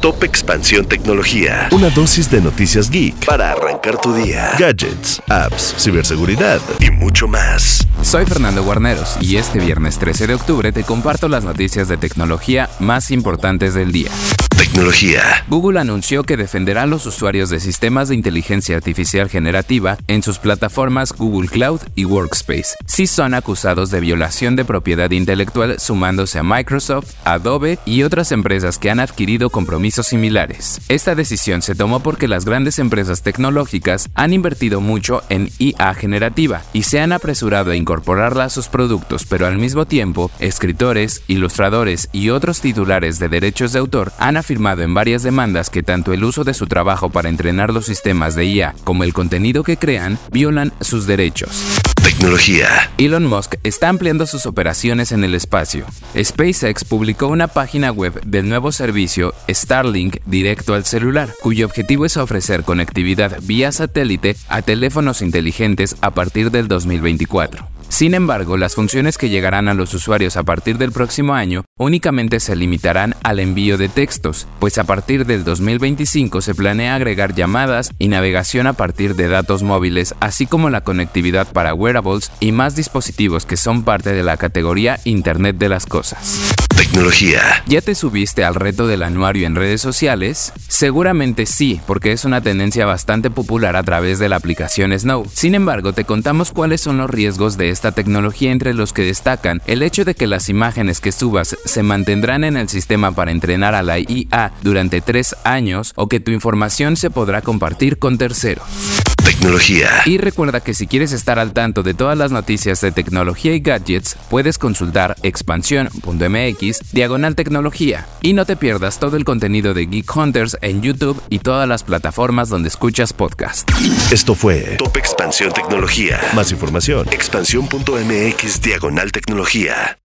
Top Expansión Tecnología. Una dosis de noticias geek para arrancar tu día. Gadgets, apps, ciberseguridad y mucho más. Soy Fernando Guarneros y este viernes 13 de octubre te comparto las noticias de tecnología más importantes del día. Tecnología. Google anunció que defenderá a los usuarios de sistemas de inteligencia artificial generativa en sus plataformas Google Cloud y Workspace, si son acusados de violación de propiedad intelectual sumándose a Microsoft, Adobe y otras empresas que han adquirido compromisos similares. Esta decisión se tomó porque las grandes empresas tecnológicas han invertido mucho en IA generativa y se han apresurado a incorporarla a sus productos, pero al mismo tiempo, escritores, ilustradores y otros titulares de derechos de autor han afirmado en varias demandas que tanto el uso de su trabajo para entrenar los sistemas de IA como el contenido que crean violan sus derechos. Tecnología. Elon Musk está ampliando sus operaciones en el espacio. SpaceX publicó una página web del nuevo servicio Starlink directo al celular, cuyo objetivo es ofrecer conectividad vía satélite a teléfonos inteligentes a partir del 2024. Sin embargo, las funciones que llegarán a los usuarios a partir del próximo año únicamente se limitarán al envío de textos, pues a partir del 2025 se planea agregar llamadas y navegación a partir de datos móviles, así como la conectividad para wearables y más dispositivos que son parte de la categoría Internet de las Cosas. Tecnología. ¿Ya te subiste al reto del anuario en redes sociales? Seguramente sí, porque es una tendencia bastante popular a través de la aplicación Snow. Sin embargo, te contamos cuáles son los riesgos de esta tecnología entre los que destacan el hecho de que las imágenes que subas se mantendrán en el sistema para entrenar a la IA durante tres años o que tu información se podrá compartir con terceros. Tecnología. Y recuerda que si quieres estar al tanto de todas las noticias de tecnología y gadgets, puedes consultar expansión.mx diagonal tecnología. Y no te pierdas todo el contenido de Geek Hunters en YouTube y todas las plataformas donde escuchas podcast. Esto fue Top Expansión Tecnología. Más información. Expansión.mx diagonal tecnología.